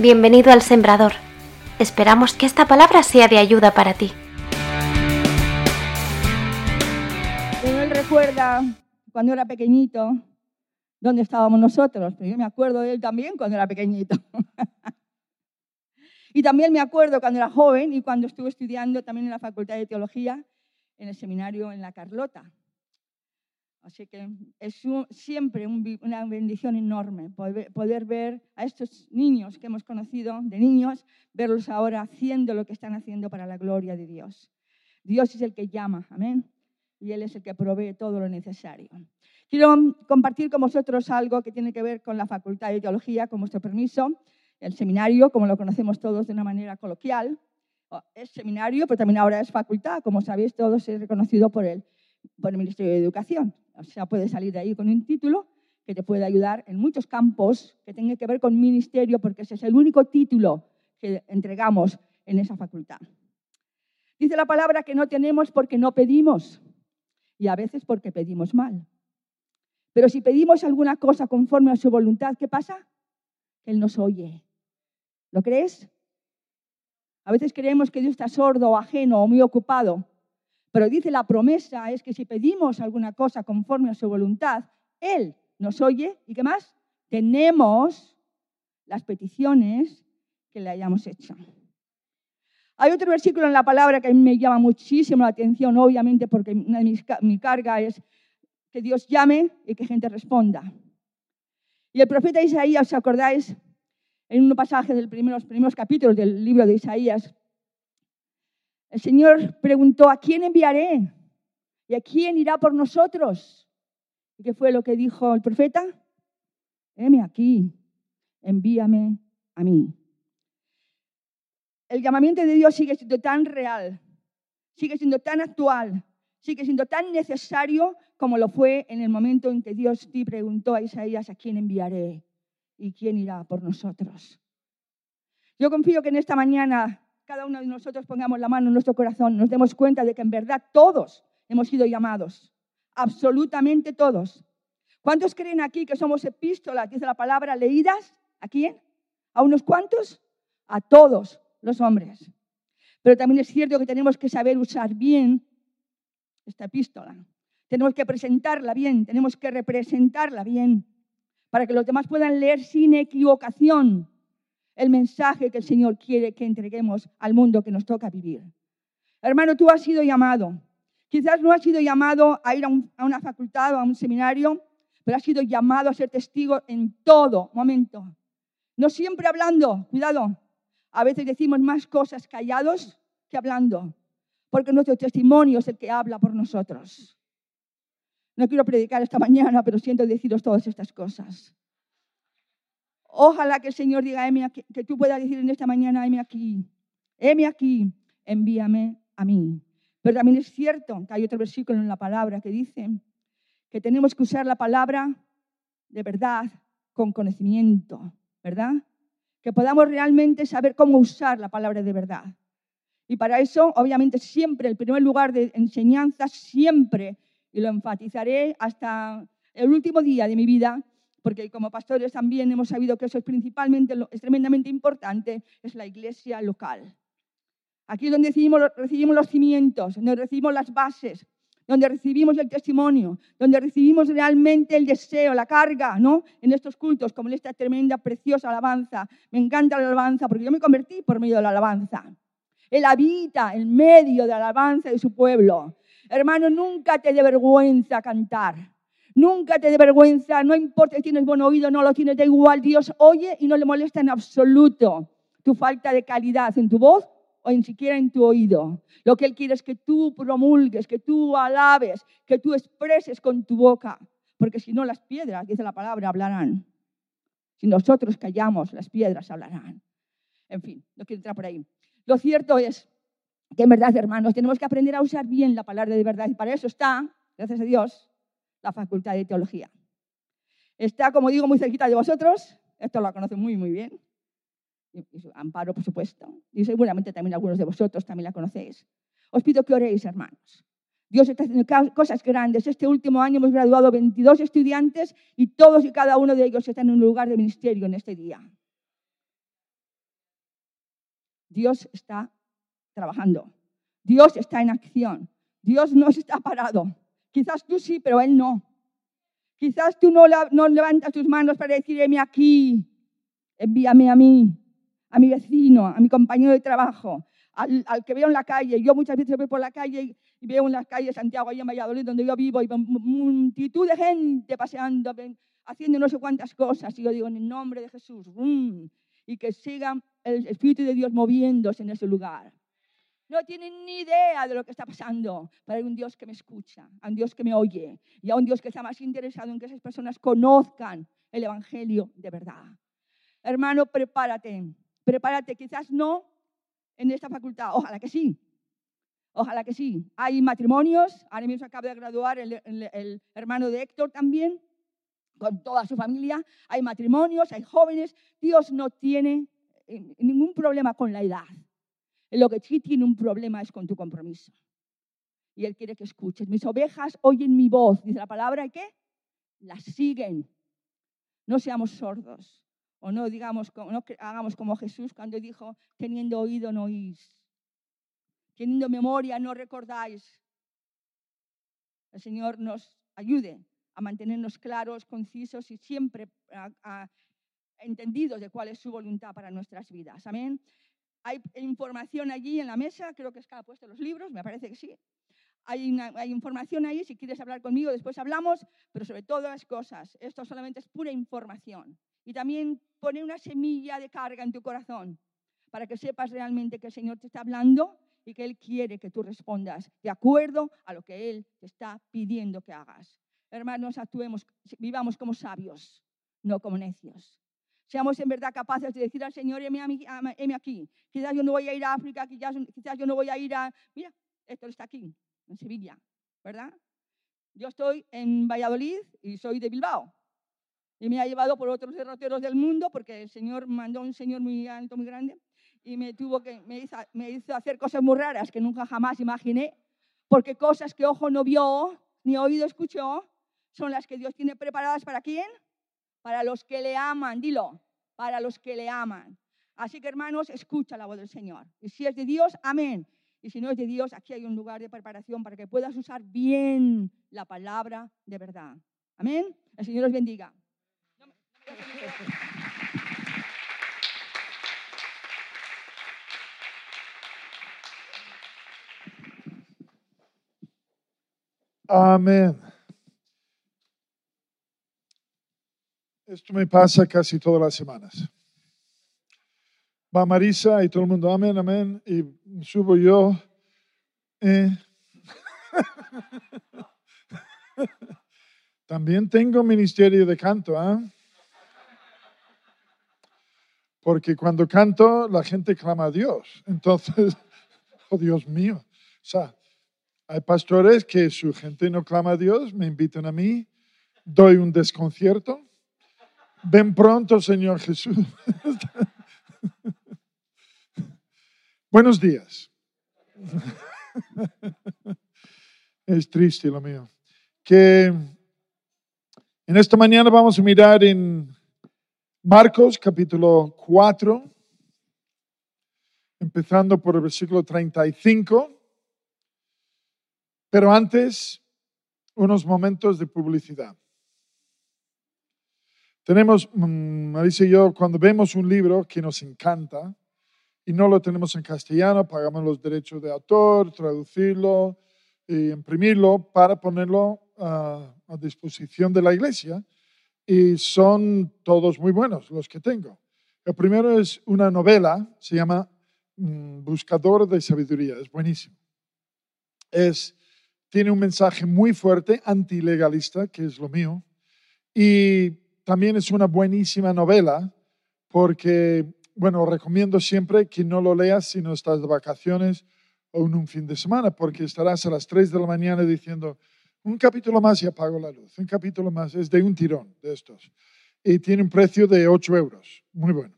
Bienvenido al Sembrador. Esperamos que esta palabra sea de ayuda para ti. Él recuerda cuando era pequeñito dónde estábamos nosotros, pero yo me acuerdo de él también cuando era pequeñito. y también me acuerdo cuando era joven y cuando estuve estudiando también en la Facultad de Teología, en el seminario en La Carlota. Así que es siempre una bendición enorme poder, ver a estos niños que hemos conocido de niños, verlos ahora haciendo lo que están haciendo para la gloria de Dios. Dios es el que llama, amén, y Él es el que provee todo lo necesario. Quiero compartir con vosotros algo que tiene que ver con la Facultad de Teología, con vuestro permiso, el seminario, como lo conocemos todos de una manera coloquial. Es seminario, pero también ahora es facultad, como sabéis todos, es reconocido por el, por el Ministerio de Educación. O sea, puedes salir de ahí con un título que te puede ayudar en muchos campos que tengan que ver con ministerio, porque ese es el único título que entregamos en esa facultad. Dice la palabra que no tenemos porque no pedimos y a veces porque pedimos mal. Pero si pedimos alguna cosa conforme a su voluntad, ¿qué pasa? Él nos oye. ¿Lo crees? A veces creemos que Dios está sordo o ajeno o muy ocupado, pero dice la promesa es que si pedimos alguna cosa conforme a su voluntad, Él nos oye y qué más? Tenemos las peticiones que le hayamos hecho. Hay otro versículo en la palabra que a mí me llama muchísimo la atención, obviamente, porque mi carga es que Dios llame y que gente responda. Y el profeta Isaías, ¿os acordáis? En un pasaje de los primeros capítulos del libro de Isaías, el Señor preguntó, ¿a quién enviaré? ¿Y a quién irá por nosotros? ¿Y qué fue lo que dijo el profeta? Heme aquí, envíame a mí. El llamamiento de Dios sigue siendo tan real, sigue siendo tan actual, sigue siendo tan necesario como lo fue en el momento en que Dios te preguntó a Isaías, ¿a quién enviaré? ¿Y quién irá por nosotros? Yo confío que en esta mañana cada uno de nosotros pongamos la mano en nuestro corazón, nos demos cuenta de que en verdad todos hemos sido llamados, absolutamente todos. ¿Cuántos creen aquí que somos epístolas, dice la palabra, leídas? ¿A quién? ¿A unos cuantos? A todos los hombres. Pero también es cierto que tenemos que saber usar bien esta epístola. Tenemos que presentarla bien, tenemos que representarla bien, para que los demás puedan leer sin equivocación el mensaje que el Señor quiere que entreguemos al mundo que nos toca vivir. Hermano, tú has sido llamado. Quizás no has sido llamado a ir a, una facultad o a un seminario, pero has sido llamado a ser testigo en todo momento. No siempre hablando, cuidado. A veces decimos más cosas callados que hablando, porque nuestro testimonio es el que habla por nosotros. No quiero predicar esta mañana, pero siento deciros todas estas cosas. Ojalá que el Señor diga, que tú puedas decir en esta mañana, heme aquí, heme aquí, envíame a mí. Pero también es cierto que hay otro versículo en la palabra que dice que tenemos que usar la palabra de verdad con conocimiento, ¿verdad? Que podamos realmente saber cómo usar la palabra de verdad. Y para eso, obviamente, siempre, el primer lugar de enseñanza, siempre, y lo enfatizaré hasta el último día de mi vida, porque como pastores también hemos sabido que eso es principalmente, es tremendamente importante, es la iglesia local. Aquí es donde recibimos, los cimientos, donde recibimos las bases, donde recibimos el testimonio, donde recibimos realmente el deseo, la carga, ¿no? En estos cultos, como en esta tremenda, preciosa alabanza. Me encanta la alabanza porque yo me convertí por medio de la alabanza. Él habita en medio de la alabanza de su pueblo. Hermano, nunca te dé vergüenza cantar. Nunca te dé vergüenza, no importa si tienes buen oído, no lo tienes, da igual. Dios oye y no le molesta en absoluto tu falta de calidad en tu voz o ni siquiera en tu oído. Lo que Él quiere es que tú promulgues, que tú alabes, que tú expreses con tu boca. Porque si no, las piedras, dice la palabra, hablarán. Si nosotros callamos, las piedras hablarán. En fin, no quiero entrar por ahí. Lo cierto es que en verdad, hermanos, tenemos que aprender a usar bien la palabra de verdad. Y para eso está, gracias a Dios, la Facultad de Teología. Está, como digo, muy cerquita de vosotros, esto lo conocen muy, muy bien, Amparo, por supuesto, y seguramente también algunos de vosotros también la conocéis. Os pido que oréis, hermanos. Dios está haciendo cosas grandes. Este último año hemos graduado 22 estudiantes y todos y cada uno de ellos están en un lugar de ministerio en este día. Dios está trabajando. Dios está en acción. Dios no está parado. Quizás tú sí, pero Él no. Quizás tú no, no levantas tus manos para decir, heme aquí, envíame a mí, a mi vecino, a mi compañero de trabajo, al, que veo en la calle. Yo muchas veces voy por la calle y veo en la calle de Santiago, ahí en Valladolid, donde yo vivo, y multitud de gente paseando, haciendo no sé cuántas cosas. Y yo digo, en el nombre de Jesús, y que siga el Espíritu de Dios moviéndose en ese lugar. No tienen ni idea de lo que está pasando, pero hay un Dios que me escucha, a un Dios que me oye y a un Dios que está más interesado en que esas personas conozcan el Evangelio de verdad. Hermano, prepárate, prepárate, quizás no en esta facultad, ojalá que sí, ojalá que sí. Hay matrimonios, ahora mismo acaba de graduar el, el hermano de Héctor también, con toda su familia, hay matrimonios, hay jóvenes, Dios no tiene eh, ningún problema con la edad. Lo que sí tiene un problema es con tu compromiso. Y Él quiere que escuches. Mis ovejas oyen mi voz, dice la palabra, ¿y qué? Las siguen. No seamos sordos. O no, digamos, no hagamos como Jesús cuando dijo, teniendo oído no oís. Teniendo memoria no recordáis. El Señor nos ayude a mantenernos claros, concisos y siempre entendidos de cuál es su voluntad para nuestras vidas. Amén. Hay información allí en la mesa, creo que está puesto los libros, me parece que sí. Hay, hay, información ahí, si quieres hablar conmigo después hablamos, pero sobre todas las cosas, esto solamente es pura información. Y también pone una semilla de carga en tu corazón para que sepas realmente que el Señor te está hablando y que Él quiere que tú respondas de acuerdo a lo que Él te está pidiendo que hagas. Hermanos, actuemos, vivamos como sabios, no como necios. Seamos en verdad capaces de decir al Señor, heme aquí. Quizás yo no voy a ir a África, quizás, quizás yo no voy a ir a... Mira, esto está aquí, en Sevilla, ¿verdad? Yo estoy en Valladolid y soy de Bilbao. Y me ha llevado por otros derroteros del mundo porque el Señor mandó un Señor muy alto, muy grande y me, tuvo que, me, hizo, me hizo hacer cosas muy raras que nunca jamás imaginé, porque cosas que ojo no vio ni oído escuchó son las que Dios tiene preparadas para quién? Para los que le aman, dilo, para los que le aman. Así que hermanos, escucha la voz del Señor. Y si es de Dios, amén. Y si no es de Dios, aquí hay un lugar de preparación para que puedas usar bien la palabra de verdad. Amén. El Señor os bendiga. Amén. Esto me pasa casi todas las semanas. Va Marisa y todo el mundo, amén, amén, y subo yo. Eh. También tengo ministerio de canto, ¿ah? Porque cuando canto, la gente clama a Dios. Entonces, oh Dios mío. O sea, hay pastores que su gente no clama a Dios, me invitan a mí, doy un desconcierto Ven pronto, Señor Jesús. Buenos días. Es triste lo mío. Que en esta mañana vamos a mirar en Marcos capítulo 4, empezando por el versículo 35. Pero antes, unos momentos de publicidad. Tenemos, mm, Marisa y yo, cuando vemos un libro que nos encanta y no lo tenemos en castellano, pagamos los derechos de autor, traducirlo e imprimirlo para ponerlo a, a disposición de la iglesia. Y son todos muy buenos los que tengo. El primero es una novela, se llama mm, Buscador de Sabiduría, es buenísimo. Es, tiene un mensaje muy fuerte, antilegalista, que es lo mío, y también es una buenísima novela porque, bueno, recomiendo siempre que no lo leas si no estás de vacaciones o en un fin de semana, porque estarás a las 3 de la mañana diciendo, un capítulo más y apago la luz, un capítulo más, es de un tirón de estos. Y tiene un precio de 8 euros, muy bueno.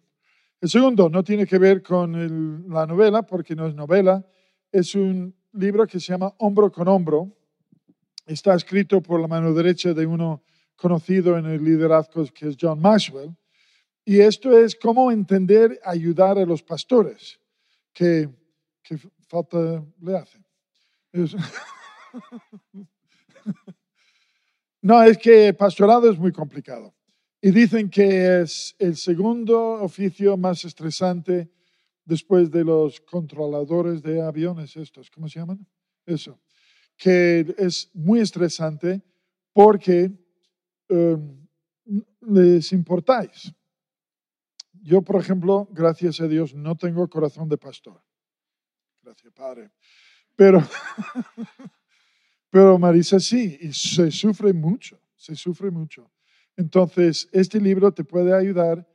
El segundo no tiene que ver con la novela, porque no es novela, es un libro que se llama Hombro con Hombro. Está escrito por la mano derecha de uno conocido en el liderazgo que es John Maxwell. Y esto es cómo entender, ayudar a los pastores. ¿Qué, qué falta le hace? Es- no, es que pastorado es muy complicado. Y dicen que es el segundo oficio más estresante después de los controladores de aviones estos, ¿cómo se llaman? Eso. Que es muy estresante porque um, les importáis. Yo, por ejemplo, gracias a Dios, no tengo corazón de pastor. Gracias, Padre. Pero, pero Marisa sí, y se sufre mucho, se sufre mucho. Entonces, este libro te puede ayudar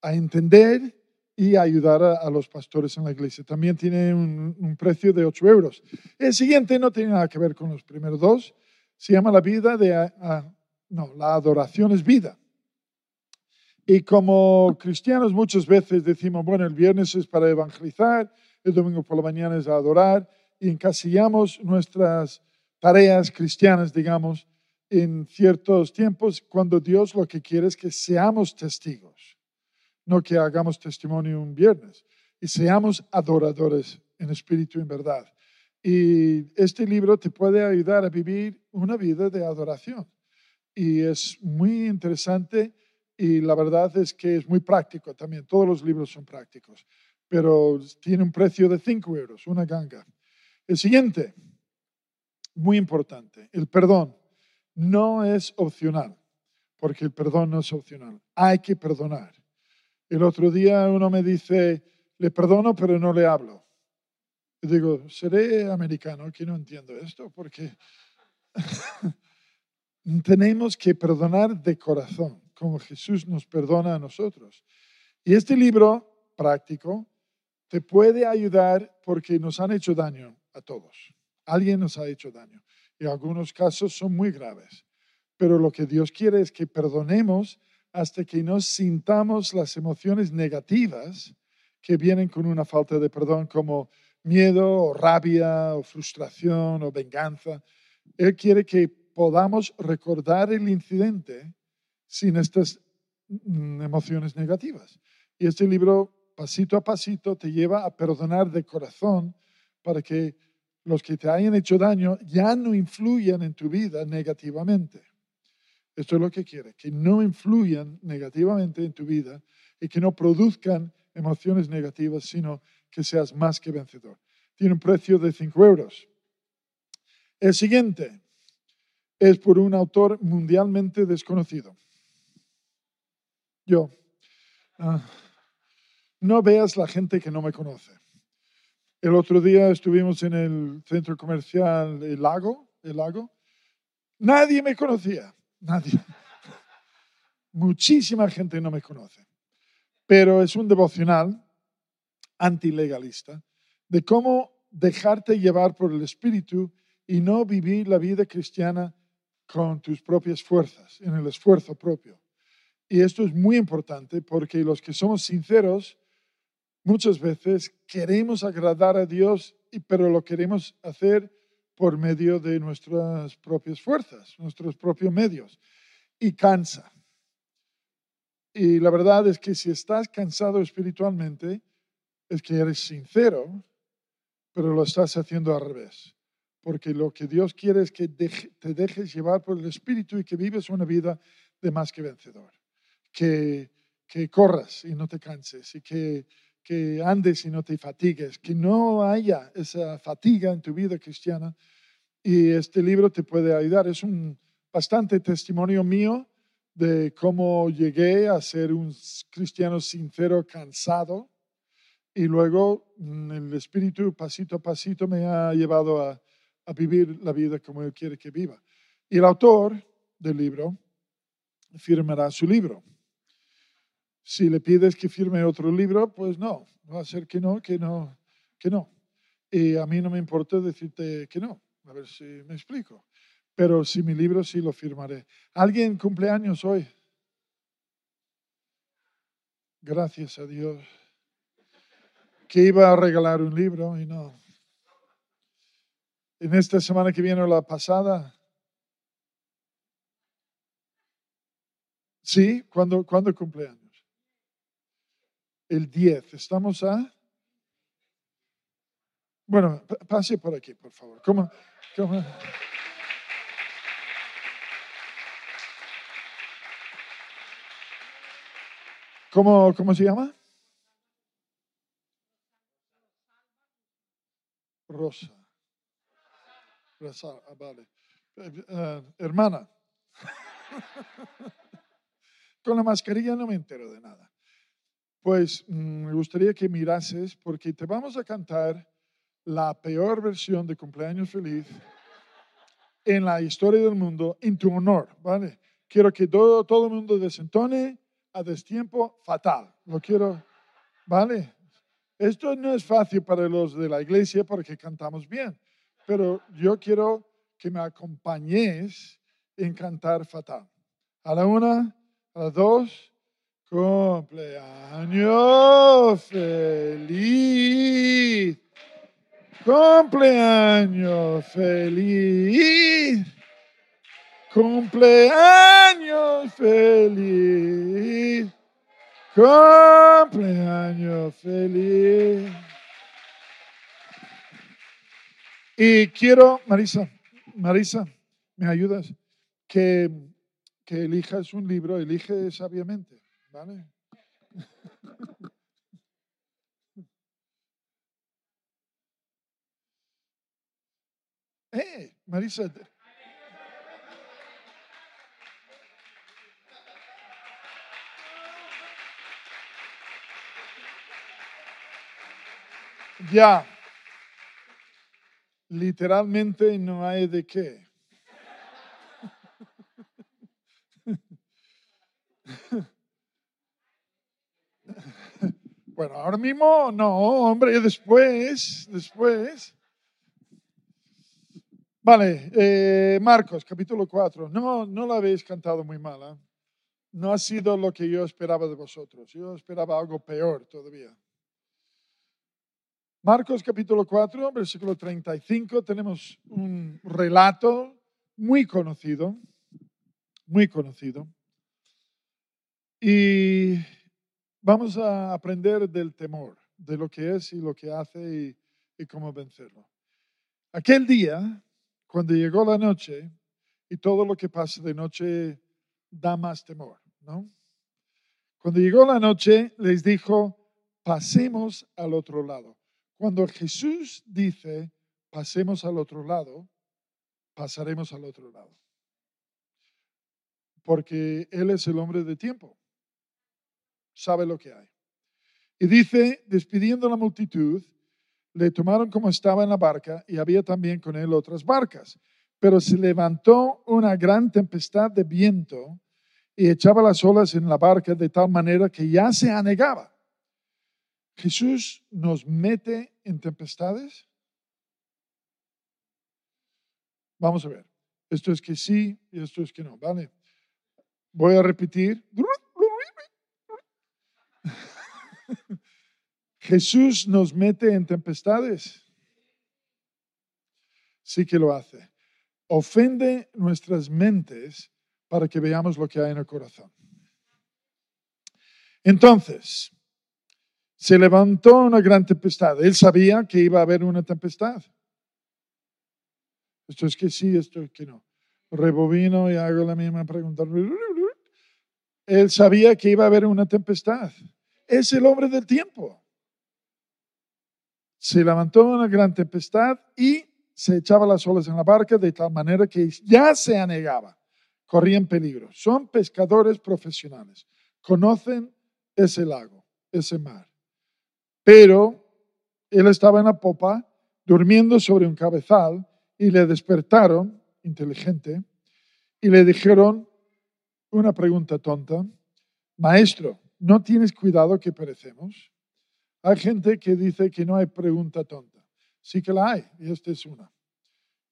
a entender y ayudar a, los pastores en la iglesia. También tiene un, precio de 8 euros. El siguiente no tiene nada que ver con los primeros dos. Se llama La vida de... no, la adoración es vida. Y como cristianos muchas veces decimos, bueno, el viernes es para evangelizar, el domingo por la mañana es adorar, y encasillamos nuestras tareas cristianas, digamos, en ciertos tiempos cuando Dios lo que quiere es que seamos testigos, no que hagamos testimonio un viernes, y seamos adoradores en espíritu y en verdad. Y este libro te puede ayudar a vivir una vida de adoración. Y es muy interesante y la verdad es que es muy práctico también. Todos los libros son prácticos, pero tiene un precio de 5 euros, una ganga. El siguiente, muy importante, el perdón no es opcional, porque el perdón no es opcional. Hay que perdonar. El otro día uno me dice, le perdono, pero no le hablo. Y digo, seré americano que no entiendo esto, porque tenemos que perdonar de corazón, como Jesús nos perdona a nosotros. Y este libro práctico te puede ayudar porque nos han hecho daño a todos. Alguien nos ha hecho daño. Y algunos casos son muy graves. Pero lo que Dios quiere es que perdonemos hasta que no sintamos las emociones negativas que vienen con una falta de perdón, como miedo o rabia o frustración o venganza. Él quiere que podamos recordar el incidente sin estas mm, emociones negativas. Y este libro, pasito a pasito, te lleva a perdonar de corazón para que los que te hayan hecho daño ya no influyan en tu vida negativamente. Esto es lo que quiere, que no influyan negativamente en tu vida y que no produzcan emociones negativas, sino que seas más que vencedor. Tiene un precio de 5 euros. El siguiente es por un autor mundialmente desconocido. Yo. Ah, no veas la gente que no me conoce. El otro día estuvimos en el centro comercial El Lago, El Lago. Nadie me conocía, nadie. Muchísima gente no me conoce. Pero es un devocional antilegalista de cómo dejarte llevar por el Espíritu y no vivir la vida cristiana con tus propias fuerzas, en el esfuerzo propio. Y esto es muy importante porque los que somos sinceros, muchas veces queremos agradar a Dios, pero lo queremos hacer por medio de nuestras propias fuerzas, nuestros propios medios. Y cansa. Y la verdad es que si estás cansado espiritualmente, es que eres sincero, pero lo estás haciendo al revés. Porque lo que Dios quiere es que te dejes llevar por el Espíritu y que vives una vida de más que vencedor. Que, que corras y no te canses y que, que andes y no te fatigues, que no haya esa fatiga en tu vida cristiana. Y este libro te puede ayudar. Es un bastante testimonio mío de cómo llegué a ser un cristiano sincero, cansado, y luego mm, el Espíritu pasito a pasito me ha llevado a, a vivir la vida como Él quiere que viva. Y el autor del libro firmará su libro. Si le pides que firme otro libro, pues no, va a ser que no, que no, que no. Y a mí no me importa decirte que no, a ver si me explico. Pero si mi libro sí lo firmaré. ¿Alguien cumpleaños hoy? Gracias a Dios. Que iba a regalar un libro y no. En esta semana que viene o la pasada. Sí, ¿cuándo, ¿cuándo cumpleaños? El 10. Estamos a Bueno, pa- pase por aquí, por favor. ¿Cómo, cómo? ¿Cómo, cómo se llama? Rosa. Ah, vale. Eh, eh, hermana. Con la mascarilla no me entero de nada. Pues mm, me gustaría que mirases porque te vamos a cantar la peor versión de cumpleaños feliz en la historia del mundo en tu honor, ¿vale? Quiero que todo, todo el mundo desentone a destiempo fatal. Lo quiero, ¿vale? Esto no es fácil para los de la iglesia porque cantamos bien, pero yo quiero que me acompañes en cantar fatal. A la una, a las dos, cumpleaños feliz. Cumpleaños feliz. Cumpleaños feliz. Cumpleaños feliz. Y quiero, Marisa, Marisa, ¿me ayudas? Que, elijas un libro, elige sabiamente, ¿vale? Eh, Marisa, ya, literalmente no hay de qué. Bueno, ahora mismo no, hombre, después, después. Vale, eh, Marcos, capítulo 4. No, no la habéis cantado muy mal. ¿eh? No ha sido lo que yo esperaba de vosotros. Yo esperaba algo peor todavía. Marcos capítulo 4, versículo 35, tenemos un relato muy conocido, muy conocido. Y vamos a aprender del temor, de lo que es y lo que hace y, cómo vencerlo. Aquel día, cuando llegó la noche, y todo lo que pasa de noche da más temor, ¿no? Cuando llegó la noche, les dijo, pasemos al otro lado. Cuando Jesús dice, pasemos al otro lado, pasaremos al otro lado. Porque Él es el hombre de tiempo. Sabe lo que hay. Y dice, despidiendo a la multitud, le tomaron como estaba en la barca y había también con él otras barcas. Pero se levantó una gran tempestad de viento y echaba las olas en la barca de tal manera que ya se anegaba. Jesús nos mete en tempestades. Vamos a ver. Esto es que sí y esto es que no, ¿vale? Voy a repetir. Jesús nos mete en tempestades. Sí que lo hace. Ofende nuestras mentes para que veamos lo que hay en el corazón. Entonces, se levantó una gran tempestad. Él sabía que iba a haber una tempestad. Esto es que sí, esto es que no. Rebobino y hago la misma pregunta. Él sabía que iba a haber una tempestad. Es el hombre del tiempo. Se levantó una gran tempestad y se echaba las olas en la barca de tal manera que ya se anegaba. Corrían peligro. Son pescadores profesionales. Conocen ese lago, ese mar. Pero él estaba en la popa, durmiendo sobre un cabezal, y le despertaron, inteligente, y le dijeron una pregunta tonta. Maestro, ¿no tienes cuidado que perecemos? Hay gente que dice que no hay pregunta tonta. Sí que la hay, y esta es una.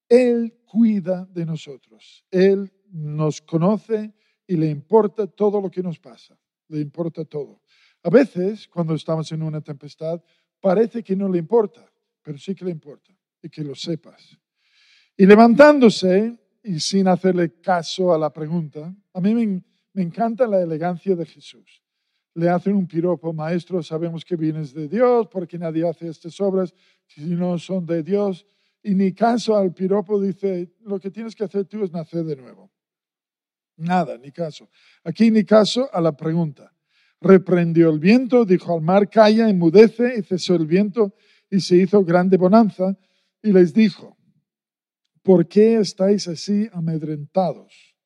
Él cuida de nosotros. Él nos conoce y le importa todo lo que nos pasa. Le importa todo. A veces, cuando estamos en una tempestad, parece que no le importa, pero sí que le importa y que lo sepas. Y levantándose y sin hacerle caso a la pregunta, a mí me, encanta la elegancia de Jesús. le hacen un piropo, maestro, sabemos que vienes de Dios, porque nadie hace estas obras si no son de Dios. Y ni caso al piropo dice, lo que tienes que hacer tú es nacer de nuevo. Nada, ni caso. Aquí ni caso a la pregunta. Reprendió el viento, dijo al mar, calla, enmudece, y cesó el viento, y se hizo grande bonanza, y les dijo, ¿por qué estáis así amedrentados?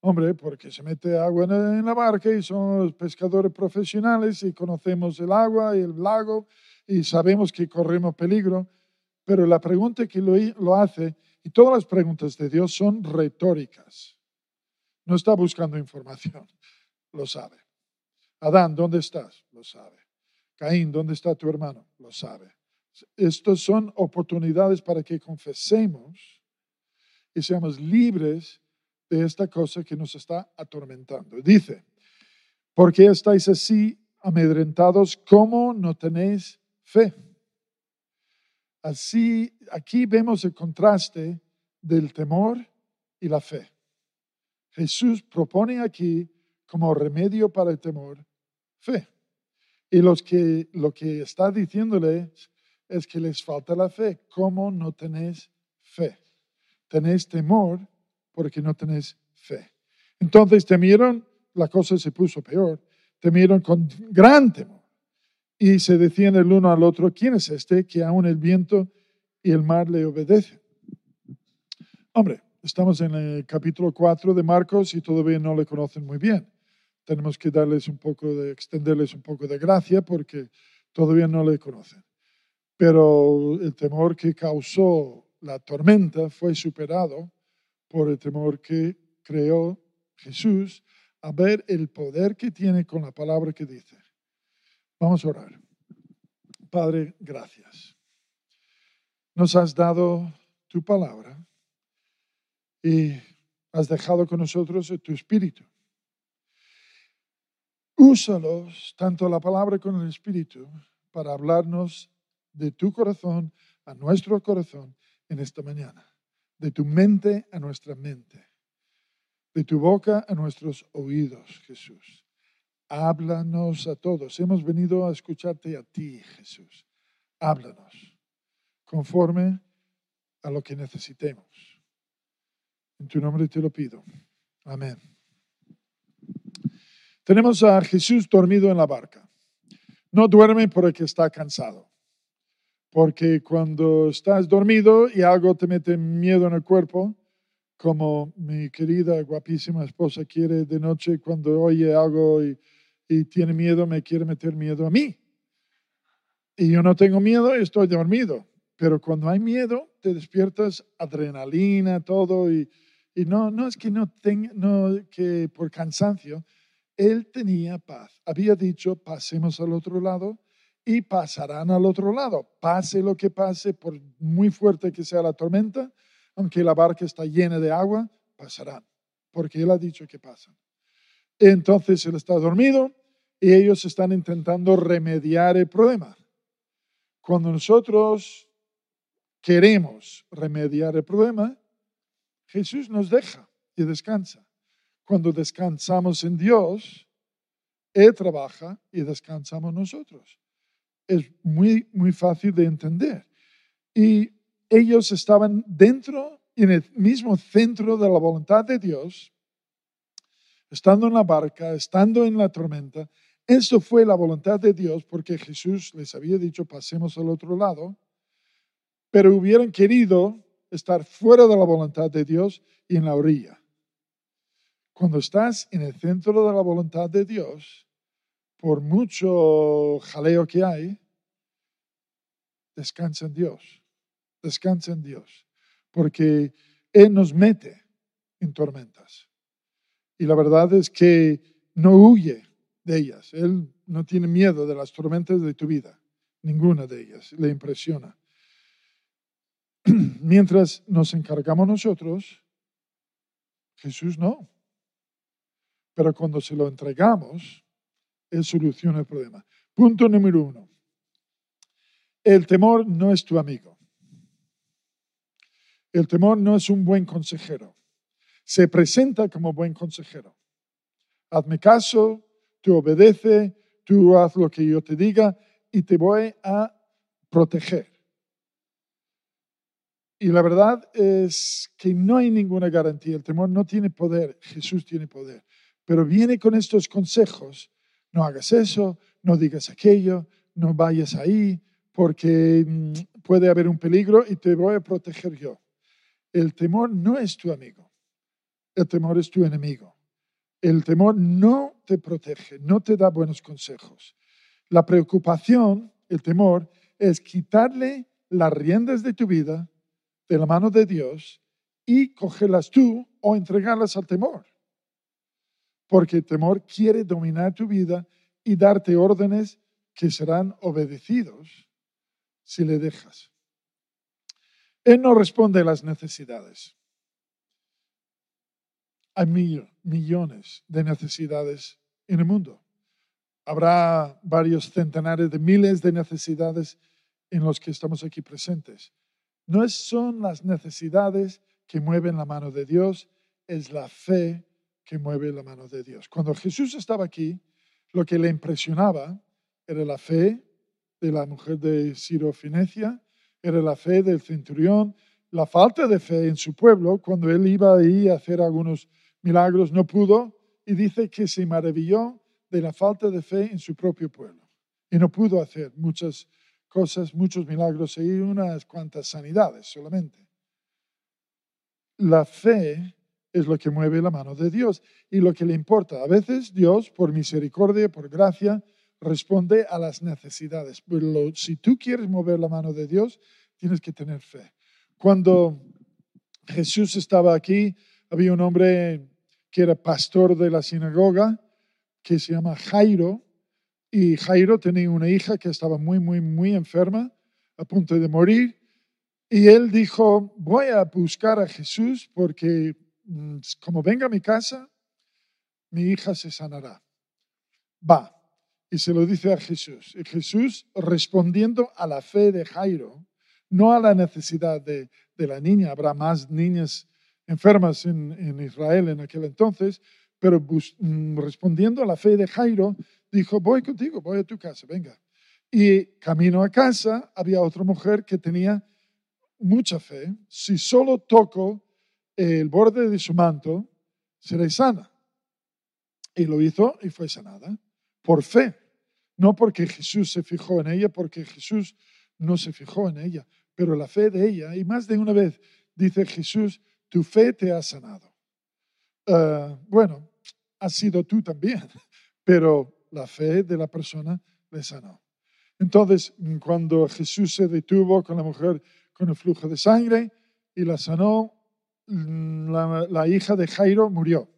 Hombre, porque se mete agua en la barca y son pescadores profesionales y conocemos el agua y el lago y sabemos que corremos peligro. Pero la pregunta que lo, hace, y todas las preguntas de Dios son retóricas. No está buscando información, lo sabe. Adán, ¿dónde estás? Lo sabe. Caín, ¿dónde está tu hermano? Lo sabe. Estas son oportunidades para que confesemos y seamos libres de esta cosa que nos está atormentando. Dice, ¿por qué estáis así amedrentados? ¿Cómo no tenéis fe? Así, aquí vemos el contraste del temor y la fe. Jesús propone aquí como remedio para el temor fe. Y los que, lo que está diciéndoles es que les falta la fe. ¿Cómo no tenéis fe? Tenéis temor porque no tenéis fe. Entonces temieron, la cosa se puso peor, temieron con gran temor. Y se decían el uno al otro, ¿quién es este que aún el viento y el mar le obedecen? Hombre, estamos en el capítulo 4 de Marcos y todavía no le conocen muy bien. Tenemos que darles un poco de, extenderles un poco de gracia porque todavía no le conocen. Pero el temor que causó la tormenta fue superado por el temor que creó Jesús a ver el poder que tiene con la palabra que dice. Vamos a orar. Padre, gracias. Nos has dado tu palabra y has dejado con nosotros tu espíritu. Úsalos, tanto la palabra como el espíritu, para hablarnos de tu corazón a nuestro corazón en esta mañana de tu mente a nuestra mente, de tu boca a nuestros oídos, Jesús. Háblanos a todos. Hemos venido a escucharte a ti, Jesús. Háblanos conforme a lo que necesitemos. En tu nombre te lo pido. Amén. Tenemos a Jesús dormido en la barca. No duerme porque está cansado. Porque cuando estás dormido y algo te mete miedo en el cuerpo, como mi querida, guapísima esposa quiere de noche cuando oye algo y, tiene miedo, me quiere meter miedo a mí. Y yo no tengo miedo estoy dormido. Pero cuando hay miedo, te despiertas adrenalina, todo, y, y no, no es que no tenga, no, que por cansancio, él tenía paz. Había dicho, pasemos al otro lado, y pasarán al otro lado. Pase lo que pase, por muy fuerte que sea la tormenta, aunque la barca está llena de agua, pasarán, porque Él ha dicho que pasan. Entonces Él está dormido y ellos están intentando remediar el problema. Cuando nosotros queremos remediar el problema, Jesús nos deja y descansa. Cuando descansamos en Dios, Él trabaja y descansamos nosotros es muy, muy fácil de entender. Y ellos estaban dentro, en el mismo centro de la voluntad de Dios, estando en la barca, estando en la tormenta. Eso fue la voluntad de Dios porque Jesús les había dicho, pasemos al otro lado, pero hubieran querido estar fuera de la voluntad de Dios y en la orilla. Cuando estás en el centro de la voluntad de Dios, por mucho jaleo que hay, descansa en Dios, descansa en Dios, porque Él nos mete en tormentas. Y la verdad es que no huye de ellas, Él no tiene miedo de las tormentas de tu vida, ninguna de ellas, le impresiona. Mientras nos encargamos nosotros, Jesús no. Pero cuando se lo entregamos, él soluciona el problema. Punto número uno. El temor no es tu amigo. El temor no es un buen consejero. Se presenta como buen consejero. Hazme caso, tú obedece, tú haz lo que yo te diga y te voy a proteger. Y la verdad es que no hay ninguna garantía. El temor no tiene poder, Jesús tiene poder. Pero viene con estos consejos. No hagas eso, no digas aquello, no vayas ahí, porque mm, puede haber un peligro y te voy a proteger yo. El temor no es tu amigo, el temor es tu enemigo. El temor no te protege, no te da buenos consejos. La preocupación, el temor, es quitarle las riendas de tu vida de la mano de Dios y cogerlas tú o entregarlas al temor. Porque temor quiere dominar tu vida y darte órdenes que serán obedecidos si le dejas. Él no responde a las necesidades. Hay millones de necesidades en el mundo. Habrá varios centenares de miles de necesidades en los que estamos aquí presentes. No son las necesidades que mueven la mano de Dios, es la fe que mueve la mano de Dios. Cuando Jesús estaba aquí, lo que le impresionaba era la fe de la mujer de Ciro Finecia, era la fe del centurión, la falta de fe en su pueblo, cuando él iba ahí a hacer algunos milagros, no pudo, y dice que se maravilló de la falta de fe en su propio pueblo. Y no pudo hacer muchas cosas, muchos milagros y unas cuantas sanidades solamente. La fe es lo que mueve la mano de Dios y lo que le importa. A veces Dios, por misericordia, por gracia, responde a las necesidades. Pero si tú quieres mover la mano de Dios, tienes que tener fe. Cuando Jesús estaba aquí, había un hombre que era pastor de la sinagoga, que se llama Jairo, y Jairo tenía una hija que estaba muy, muy, muy enferma, a punto de morir, y él dijo, voy a buscar a Jesús porque como venga a mi casa, mi hija se sanará. Va, y se lo dice a Jesús. Y Jesús respondiendo a la fe de Jairo, no a la necesidad de, la niña, habrá más niñas enfermas en, Israel en aquel entonces, pero mm, respondiendo a la fe de Jairo, dijo, voy contigo, voy a tu casa, venga. Y camino a casa había otra mujer que tenía mucha fe. Si solo toco el borde de su manto, seré sana. Y lo hizo y fue sanada por fe, no porque Jesús se fijó en ella, porque Jesús no se fijó en ella, pero la fe de ella, y más de una vez dice Jesús, tu fe te ha sanado. Ah, bueno, ha sido tú también, pero la fe de la persona le sanó. Entonces, cuando Jesús se detuvo con la mujer con el flujo de sangre y la sanó, la, la hija de Jairo murió.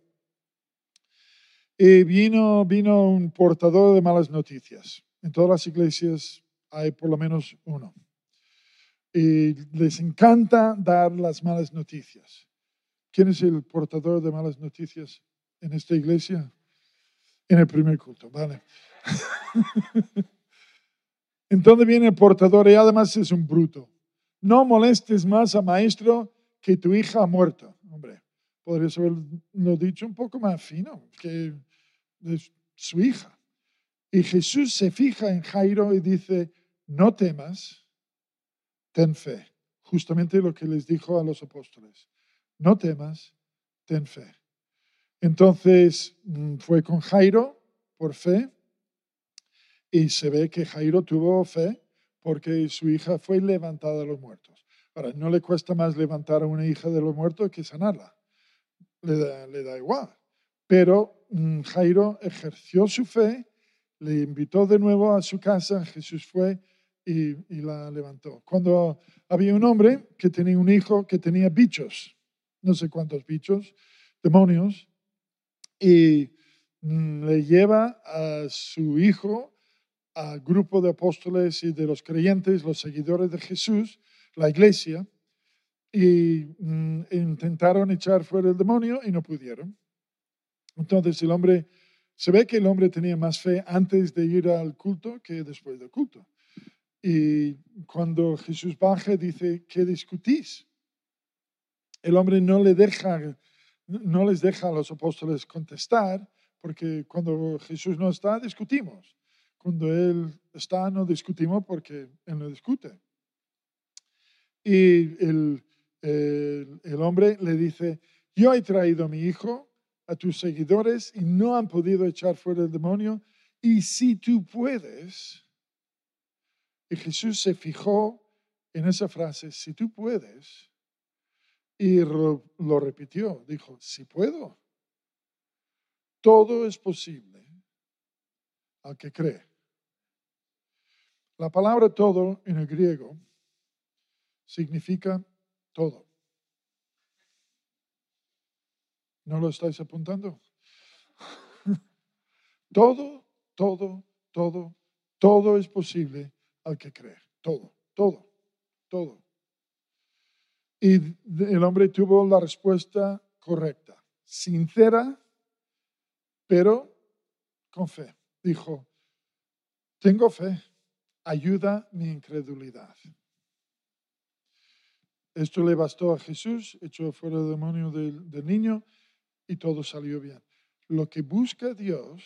Y vino, vino un portador de malas noticias. En todas las iglesias hay por lo menos uno. Y les encanta dar las malas noticias. ¿Quién es el portador de malas noticias en esta iglesia? En el primer culto, vale. Entonces viene el portador y además es un bruto. No molestes más a maestro que tu hija ha muerto. Hombre, podrías haberlo dicho un poco más fino, que su hija. Y Jesús se fija en Jairo y dice, no temas, ten fe. Justamente lo que les dijo a los apóstoles. No temas, ten fe. Entonces mm, fue con Jairo por fe y se ve que Jairo tuvo fe porque su hija fue levantada de los muertos. Ahora, no le cuesta más levantar a una hija de los muertos que sanarla. Le le da igual. Pero Mm, Jairo ejerció su fe, le invitó de nuevo a su casa, Jesús fue y, la levantó. Cuando había un hombre que tenía un hijo que tenía bichos, no sé cuántos bichos, demonios, y mm, le lleva a su hijo al grupo de apóstoles y de los creyentes, los seguidores de Jesús, la iglesia, y mm, intentaron echar fuera el demonio y no pudieron. Entonces el hombre, se ve que el hombre tenía más fe antes de ir al culto que después del culto. Y cuando Jesús baja, dice, ¿qué discutís? El hombre no, le deja, no les deja a los apóstoles contestar porque cuando Jesús no está, discutimos. Cuando Él está, no discutimos porque Él no discute. Y el, el, el hombre le dice, yo he traído a mi hijo a tus seguidores y no han podido echar fuera el demonio. Y si tú puedes, y Jesús se fijó en esa frase, si tú puedes, y lo, lo repitió, dijo, si puedo. Todo es posible al que cree. La palabra todo en el griego significa todo. ¿No lo estáis apuntando? todo, todo, todo, todo es posible al que cree. Todo, todo, todo. Y el hombre tuvo la respuesta correcta, sincera, pero con fe. Dijo, tengo fe, ayuda mi incredulidad. Esto le bastó a Jesús, echó fuera el demonio del, niño y todo salió bien. Lo que busca Dios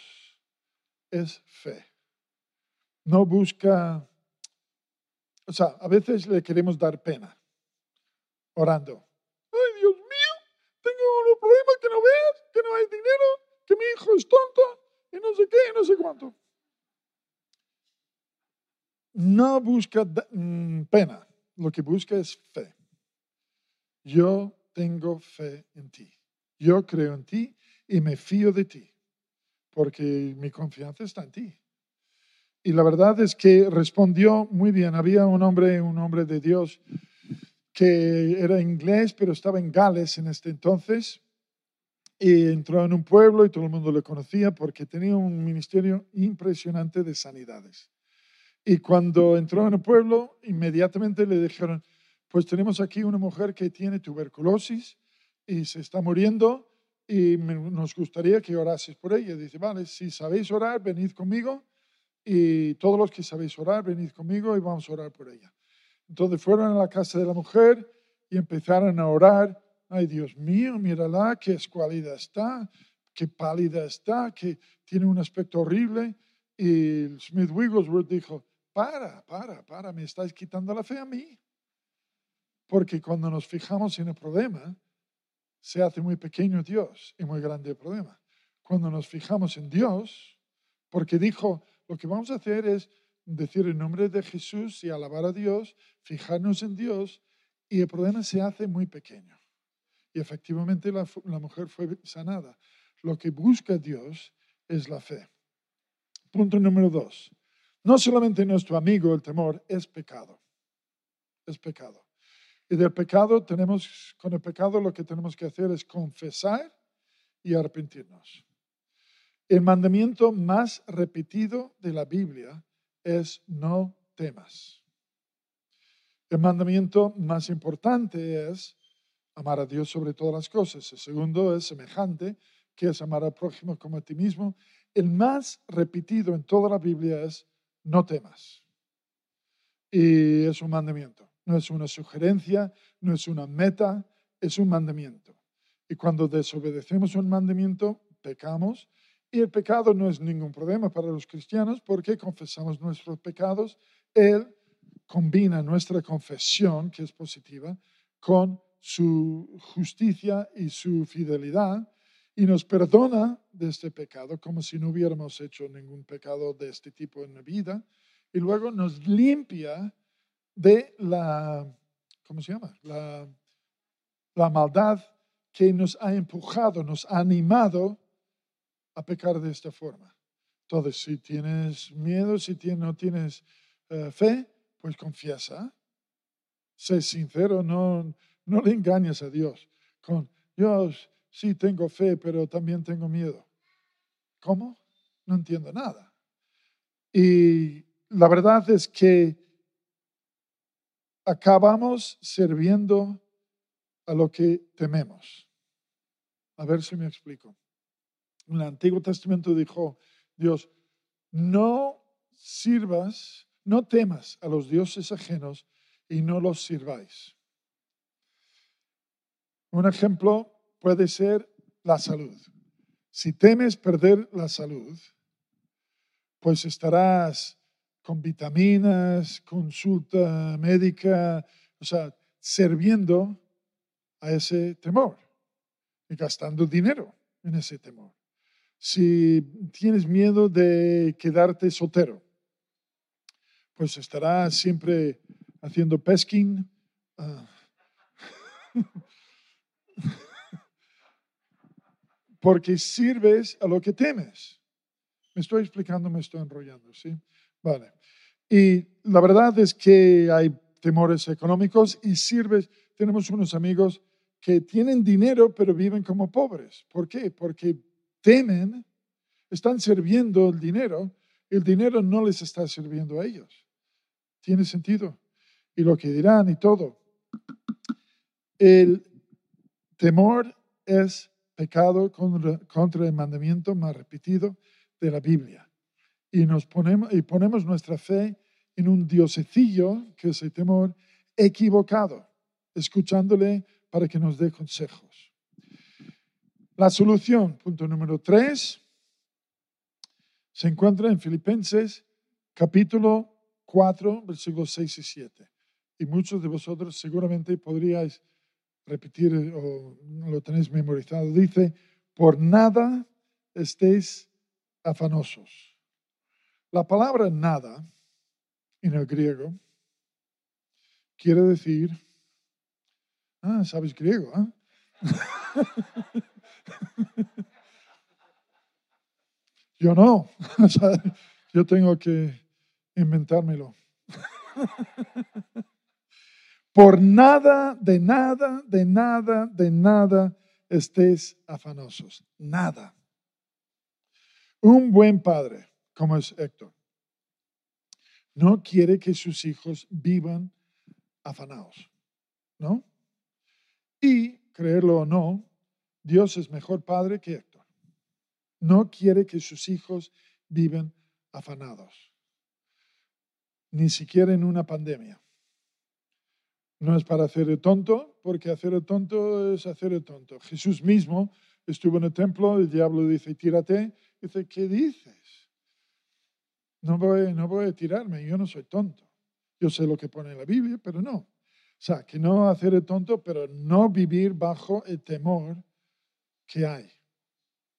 es fe. No busca, o sea, a veces le queremos dar pena orando. Ay, Dios mío, tengo un problema que no veas, que no hay dinero, que mi hijo es tonto y no sé qué, y no sé cuánto. No busca mm, pena, lo que busca es fe. Yo tengo fe en ti. Yo creo en ti y me fío de ti, porque mi confianza está en ti. Y la verdad es que respondió muy bien. Había un hombre, un hombre de Dios, que era inglés, pero estaba en Gales en este entonces. Y entró en un pueblo y todo el mundo le conocía porque tenía un ministerio impresionante de sanidades. Y cuando entró en el pueblo, inmediatamente le dijeron, pues tenemos aquí una mujer que tiene tuberculosis y se está muriendo y nos gustaría que orases por ella. Dice, vale, si sabéis orar, venid conmigo y todos los que sabéis orar, venid conmigo y vamos a orar por ella. Entonces fueron a la casa de la mujer y empezaron a orar. Ay, Dios mío, mírala, qué escuálida está, qué pálida está, que tiene un aspecto horrible. Y Smith Wigglesworth dijo, para, para, para, me estáis quitando la fe a mí. Porque cuando nos fijamos en el problema, se hace muy pequeño Dios y muy grande el problema. Cuando nos fijamos en Dios, porque dijo, lo que vamos a hacer es decir el nombre de Jesús y alabar a Dios, fijarnos en Dios, y el problema se hace muy pequeño. Y efectivamente la, la mujer fue sanada. Lo que busca Dios es la fe. Punto número dos. No solamente nuestro amigo el temor es pecado. Es pecado. Y del pecado tenemos, con el pecado lo que tenemos que hacer es confesar y arrepentirnos. El mandamiento más repetido de la Biblia es no temas. El mandamiento más importante es amar a Dios sobre todas las cosas. El segundo es semejante, que es amar al prójimo como a ti mismo. El más repetido en toda la Biblia es no temas. Y es un mandamiento. No es una sugerencia, no es una meta, es un mandamiento. Y cuando desobedecemos un mandamiento, pecamos. Y el pecado no es ningún problema para los cristianos porque confesamos nuestros pecados. Él combina nuestra confesión, que es positiva, con su justicia y su fidelidad y nos perdona de este pecado como si no hubiéramos hecho ningún pecado de este tipo en la vida y luego nos limpia de la, ¿cómo se llama? La, la maldad que nos ha empujado, nos ha animado a pecar de esta forma. Entonces, si tienes miedo, si no tienes eh, fe, pues confiesa. Sé sincero, no, no le engañes a Dios con, Dios, sí tengo fe, pero también tengo miedo. ¿Cómo? No entiendo nada. Y la verdad es que acabamos sirviendo a lo que tememos. A ver si me explico. En el Antiguo Testamento dijo Dios, no sirvas, no temas a los dioses ajenos y no los sirváis. Un ejemplo puede ser la salud. Si temes perder la salud, pues estarás con vitaminas, consulta médica, o sea, sirviendo a ese temor y gastando dinero en ese temor. Si tienes miedo de quedarte soltero, pues estarás siempre haciendo pesking. ah, porque sirves a lo que temes. Me estoy explicando, me estoy enrollando, ¿sí? Vale. Y la verdad es que hay temores económicos y sirves. Tenemos unos amigos que tienen dinero pero viven como pobres. ¿Por qué? Porque temen, están sirviendo el dinero, el dinero no les está sirviendo a ellos. ¿Tiene sentido? Y lo que dirán y todo. El temor es pecado contra el mandamiento más repetido de la Biblia. Y, nos ponemos, y ponemos nuestra fe en un diosecillo, que es el temor, equivocado, escuchándole para que nos dé consejos. La solución, punto número tres, se encuentra en Filipenses capítulo 4, versículos 6 y 7. Y muchos de vosotros seguramente podríais repetir eh, o lo tenéis memorizado. Dice, por nada estéis afanosos. La palabra nada en el griego quiere decir, ah, sabes griego, ¿ah? Yo no, yo tengo que inventármelo. Por nada, de nada, de nada, de nada estés afanosos. Nada. Un buen padre, como es Héctor, no quiere que sus hijos vivan afanados, ¿no? Y, creerlo o no, Dios es mejor padre que Héctor. No quiere que sus hijos vivan afanados, ni siquiera en una pandemia. No es para hacer el tonto, porque hacer el tonto es hacer el tonto. Jesús mismo estuvo en el templo, el diablo dice, tírate. Dice, ¿qué dices? No voy, no voy a tirarme, yo no soy tonto. Yo sé lo que pone la Biblia, pero no. O sea, que no hacer el tonto, pero no vivir bajo el temor que hay,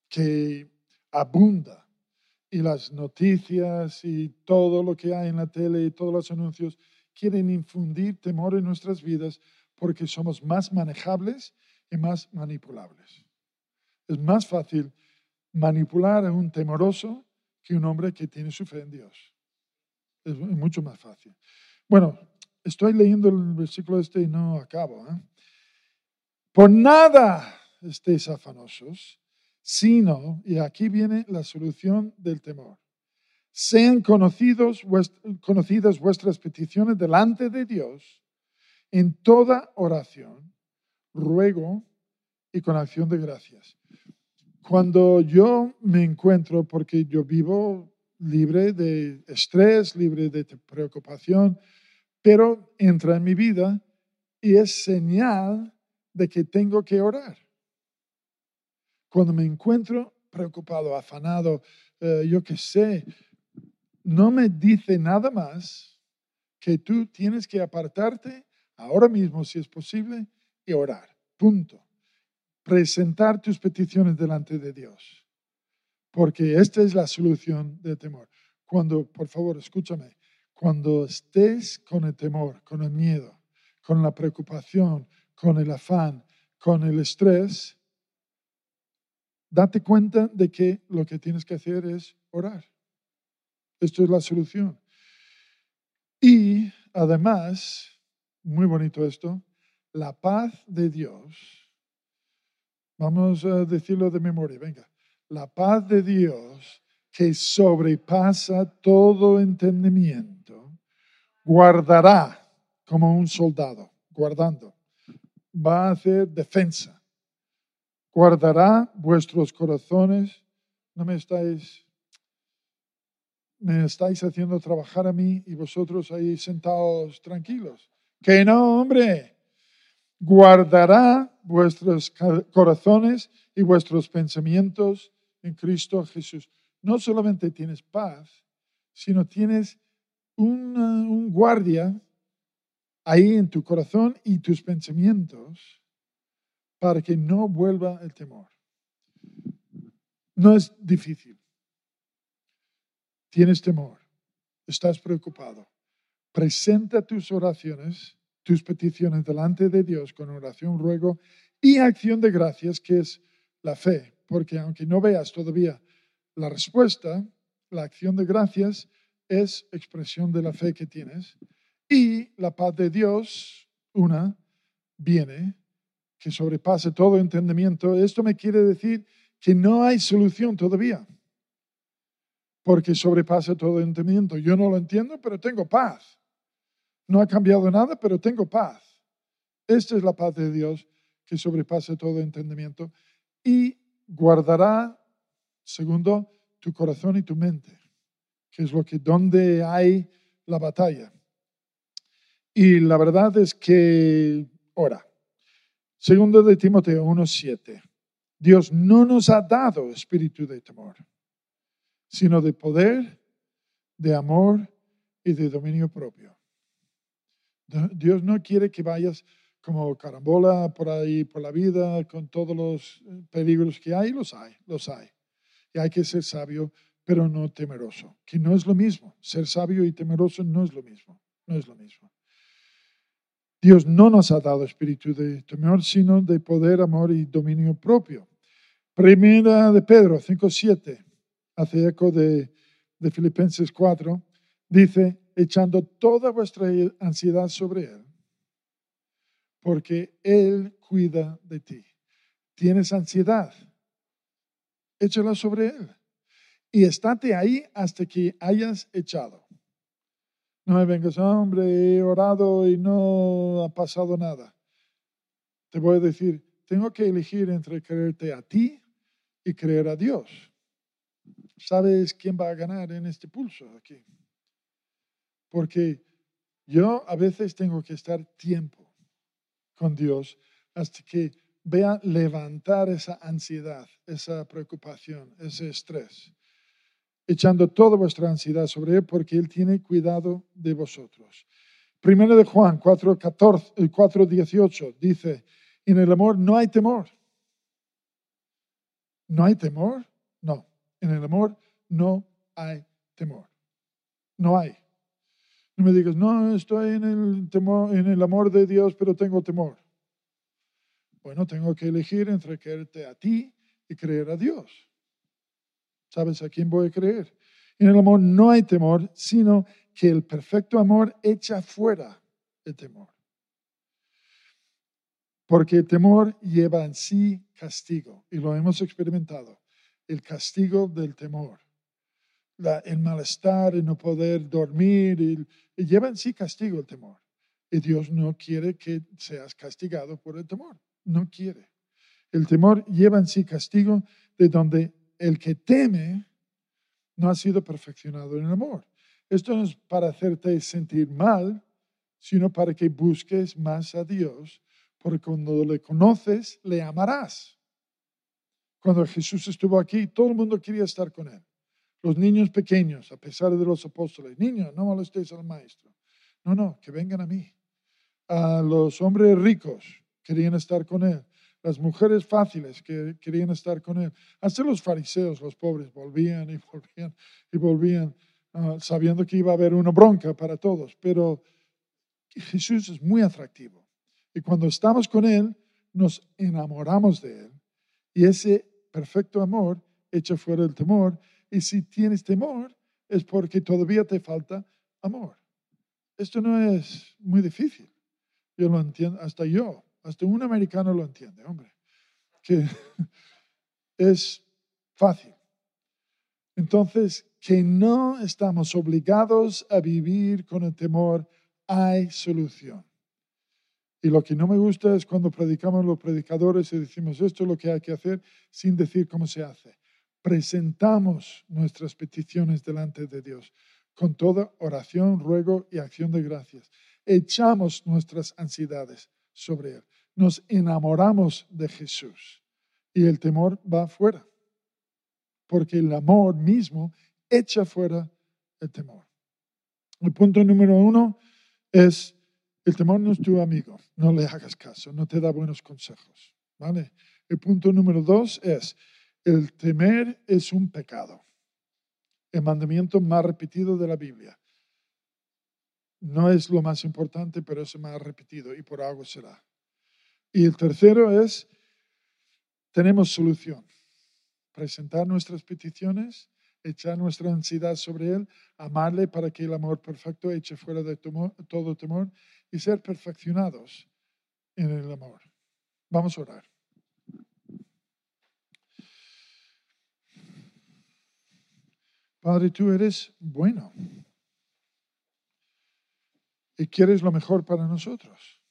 que abunda. Y las noticias y todo lo que hay en la tele y todos los anuncios quieren infundir temor en nuestras vidas porque somos más manejables y más manipulables. Es más fácil manipular a un temoroso que un hombre que tiene su fe en Dios. Es mucho más fácil. Bueno, estoy leyendo el versículo este y no acabo. ¿eh? Por nada estéis afanosos, sino, y aquí viene la solución del temor sean conocidos, conocidas vuestras peticiones delante de Dios en toda oración, ruego y con acción de gracias. Cuando yo me encuentro, porque yo vivo libre de estrés, libre de preocupación, pero entra en mi vida y es señal de que tengo que orar. Cuando me encuentro preocupado, afanado, eh, yo qué sé, no me dice nada más que tú tienes que apartarte ahora mismo, si es posible, y orar. Punto. Presentar tus peticiones delante de Dios. Porque esta es la solución del temor. Cuando, por favor, escúchame, cuando estés con el temor, con el miedo, con la preocupación, con el afán, con el estrés, date cuenta de que lo que tienes que hacer es orar. Esto es la solución. Y además, muy bonito esto, la paz de Dios, vamos a decirlo de memoria, venga, la paz de Dios que sobrepasa todo entendimiento, guardará como un soldado, guardando, va a hacer defensa, guardará vuestros corazones, no me estáis me estáis haciendo trabajar a mí y vosotros ahí sentados tranquilos. Que no, hombre, guardará vuestros corazones y vuestros pensamientos en Cristo Jesús, no solamente tienes paz, sino tienes un guardia ahí en tu corazón y tus pensamientos para que no vuelva el temor. No es difícil. Tienes temor, estás preocupado. Presenta tus oraciones, tus peticiones delante de Dios con oración, ruego y acción de gracias, que es la fe, porque aunque no veas todavía la respuesta, la acción de gracias es expresión de la fe que tienes y la paz de Dios, una, viene, que sobrepase todo entendimiento. Esto me quiere decir que no hay solución todavía, porque sobrepasa todo entendimiento. Yo no lo entiendo, pero tengo paz. No ha cambiado nada, pero tengo paz. Esta es la paz de Dios que sobrepasa todo entendimiento y guardará, segundo, tu corazón y tu mente, que es lo que donde hay la batalla. Y la verdad es que, ora, segundo de Timoteo 1.7, Dios no nos ha dado espíritu de temor, sino de poder, de amor y de dominio propio. Dios no quiere que vayas como carambola por ahí, por la vida, con todos los peligros que hay, los hay, los hay. Y hay que ser sabio, pero no temeroso, que no es lo mismo. Ser sabio y temeroso no es lo mismo, no es lo mismo. Dios no nos ha dado espíritu de temor, sino de poder, amor y dominio propio. Primera de Pedro 5.7, hace eco de, de Filipenses 4, dice, echando toda vuestra ansiedad sobre Él, porque Él cuida de ti. Tienes ansiedad, échala sobre Él. Y estate ahí hasta que hayas echado. No me vengas, hombre, he orado y no ha pasado nada. Te voy a decir, tengo que elegir entre creerte a ti y creer a Dios. ¿Sabes quién va a ganar en este pulso aquí? Porque yo a veces tengo que estar tiempo con Dios hasta que vea levantar esa ansiedad, esa preocupación, ese estrés echando toda vuestra ansiedad sobre Él, porque Él tiene cuidado de vosotros. Primero de Juan 4, 14, 4 18 dice, en el amor no hay temor. ¿No hay temor? No, en el amor no hay temor. No hay. No me digas, no, estoy en el, temor, en el amor de Dios, pero tengo temor. Bueno, tengo que elegir entre creerte a ti y creer a Dios. ¿Sabes a quién voy a creer? En el amor no hay temor, sino que el perfecto amor echa fuera el temor. Porque el temor lleva en sí castigo, y lo hemos experimentado, el castigo del temor, el malestar, el no poder dormir, y lleva en sí castigo el temor. Y Dios no quiere que seas castigado por el temor, no quiere. El temor lleva en sí castigo de donde el que teme no ha sido perfeccionado en el amor. Esto no es para hacerte sentir mal, sino para que busques más a Dios, porque cuando le conoces, le amarás. Cuando Jesús estuvo aquí, todo el mundo quería estar con él. Los niños pequeños, a pesar de los apóstoles, niños, no molestéis al maestro. No, no, que vengan a mí. A los hombres ricos querían estar con él las mujeres fáciles que querían estar con él. Hasta los fariseos, los pobres, volvían y volvían y volvían, ah, sabiendo que iba a haber una bronca para todos. Pero Jesús es muy atractivo. Y cuando estamos con Él, nos enamoramos de Él. Y ese perfecto amor echa fuera el temor. Y si tienes temor, es porque todavía te falta amor. Esto no es muy difícil. Yo lo entiendo, hasta yo hasta un americano lo entiende, hombre. Que es fácil. Entonces, que no estamos obligados a vivir con el temor, hay solución. Y lo que no me gusta es cuando predicamos los predicadores y decimos esto es lo que hay que hacer sin decir cómo se hace. Presentamos nuestras peticiones delante de Dios con toda oración, ruego y acción de gracias. Echamos nuestras ansiedades sobre Él nos enamoramos de Jesús y el temor va afuera. porque el amor mismo echa fuera el temor. El punto número uno es, el temor no es tu amigo, no le hagas caso, no te da buenos consejos. ¿vale? El punto número dos es, el temer es un pecado. El mandamiento más repetido de la Biblia. No es lo más importante, pero es el más repetido y por algo será. Y el tercero es, tenemos solución. Presentar nuestras peticiones, echar nuestra ansiedad sobre Él, amarle para que el amor perfecto eche fuera de todo temor y ser perfeccionados en el amor. Vamos a orar. Padre, tú eres bueno y quieres lo mejor para nosotros.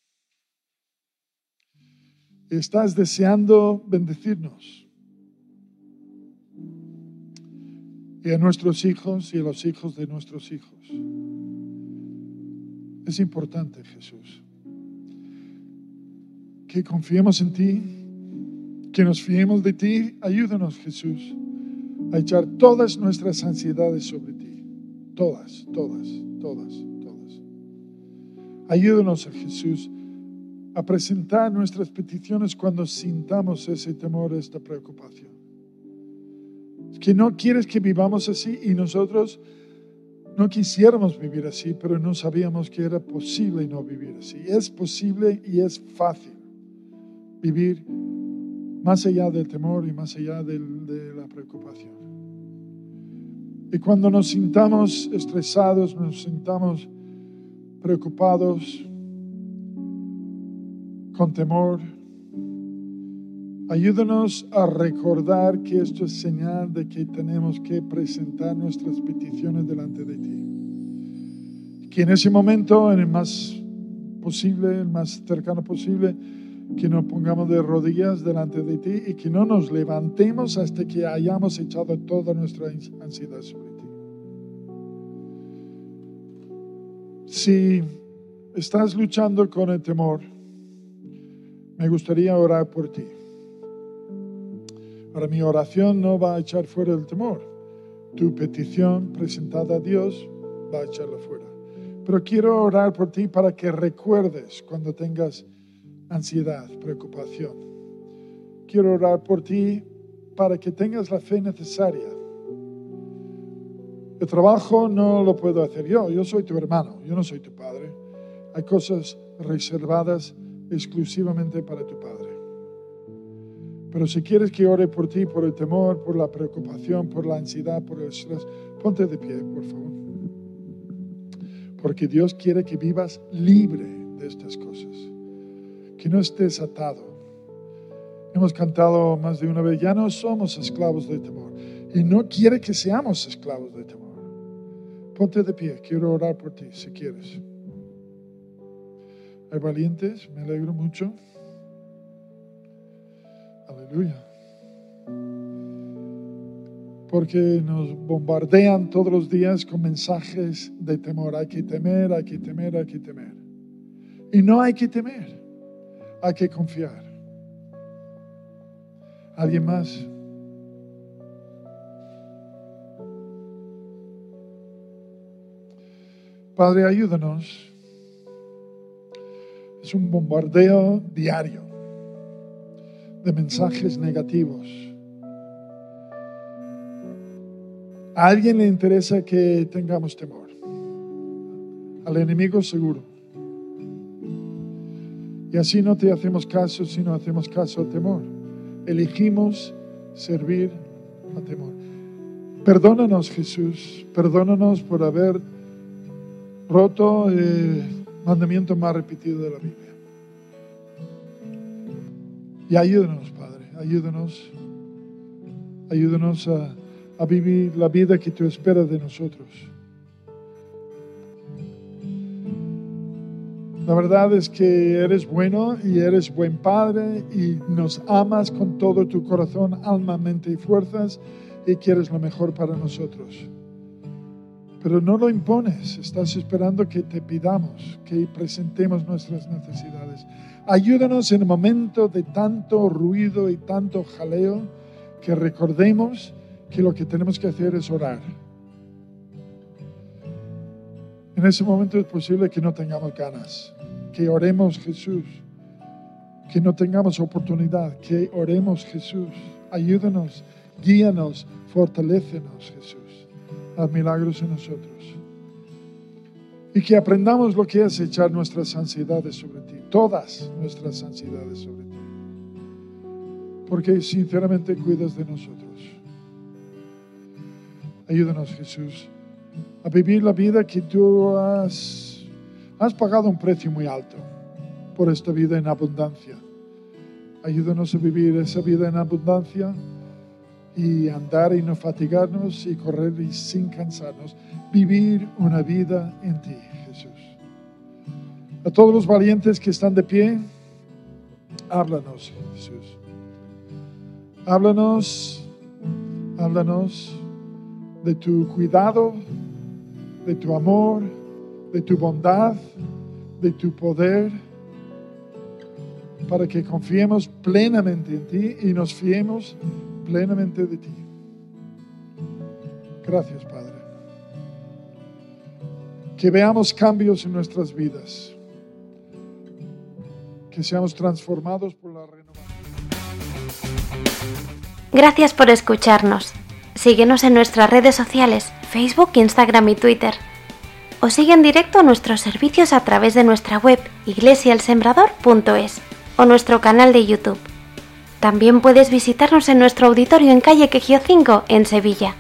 Estás deseando bendecirnos. Y a nuestros hijos y a los hijos de nuestros hijos. Es importante, Jesús, que confiemos en ti, que nos fiemos de ti. Ayúdanos, Jesús, a echar todas nuestras ansiedades sobre ti. Todas, todas, todas. Ayúdanos, Jesús, a presentar nuestras peticiones cuando sintamos ese temor, esta preocupación. que no quieres que vivamos así y nosotros no quisiéramos vivir así, pero no sabíamos que era posible no vivir así. Es posible y es fácil vivir más allá del temor y más allá de la preocupación. Y cuando nos sintamos estresados, nos sintamos preocupados, con temor. Ayúdanos a recordar que esto es señal de que tenemos que presentar nuestras peticiones delante de ti. Que en ese momento, en el más posible, el más cercano posible, que nos pongamos de rodillas delante de ti y que no nos levantemos hasta que hayamos echado toda nuestra ansiedad sobre ti. Si estás luchando con el temor, me gustaría orar por ti. Ahora mi oración no va a echar fuera el temor. Tu petición presentada a Dios va a echarlo fuera. Pero quiero orar por ti para que recuerdes cuando tengas ansiedad, preocupación. Quiero orar por ti para que tengas la fe necesaria. El trabajo no lo puedo hacer yo, yo soy tu hermano, yo no soy tu padre. Hay cosas reservadas exclusivamente para tu Padre. Pero si quieres que ore por ti, por el temor, por la preocupación, por la ansiedad, por el estrés, ponte de pie, por favor. Porque Dios quiere que vivas libre de estas cosas, que no estés atado. Hemos cantado más de una vez, ya no somos esclavos del temor. Y no quiere que seamos esclavos del temor. Ponte de pie, quiero orar por ti si quieres. Hay valientes, me alegro mucho. Aleluya. Porque nos bombardean todos los días con mensajes de temor. Hay que temer, hay que temer, hay que temer. Y no hay que temer, hay que confiar. ¿Alguien más? Padre, ayúdanos es un bombardeo diario de mensajes negativos. A alguien le interesa que tengamos temor. Al enemigo seguro. Y así no te hacemos caso, sino hacemos caso al temor. Elegimos servir a temor. Perdónanos, Jesús. Perdónanos por haber roto. Eh, mandamiento más repetido de la Biblia. Y ayúdanos, Padre, ayúdanos, ayúdanos a vivir la vida que tú esperas de nosotros. La verdad es que eres bueno y eres buen Padre y nos amas con todo tu corazón, alma, mente y fuerzas y quieres lo mejor para nosotros. Pero no lo impones, estás esperando que te pidamos, que presentemos nuestras necesidades. Ayúdanos en el momento de tanto ruido y tanto jaleo que recordemos que lo que tenemos que hacer es orar. En ese momento es posible que no tengamos ganas, que oremos Jesús, que no tengamos oportunidad, que oremos Jesús. Ayúdanos, guíanos, fortalécenos Jesús. Haz milagros en nosotros. Y que aprendamos lo que es echar nuestras ansiedades sobre ti, todas nuestras ansiedades sobre ti. Porque sinceramente cuidas de nosotros. Ayúdanos Jesús a vivir la vida que tú has, pagado un precio muy alto por esta vida en abundancia. Ayúdanos a vivir esa vida en abundancia y andar y no fatigarnos y correr y sin cansarnos. Vivir una vida en ti, Jesús. A todos los valientes que están de pie, háblanos, Jesús. Háblanos, háblanos de tu cuidado, de tu amor, de tu bondad, de tu poder, para que confiemos plenamente en ti y nos fiemos plenamente de ti. Gracias, Padre. Que veamos cambios en nuestras vidas. Que seamos transformados por la renovación. Gracias por escucharnos. Síguenos en nuestras redes sociales, Facebook, Instagram y Twitter. O sigue en directo nuestros servicios a través de nuestra web iglesialsembrador.es o nuestro canal de YouTube. También puedes visitarnos en nuestro auditorio en calle Quejío 5, en Sevilla.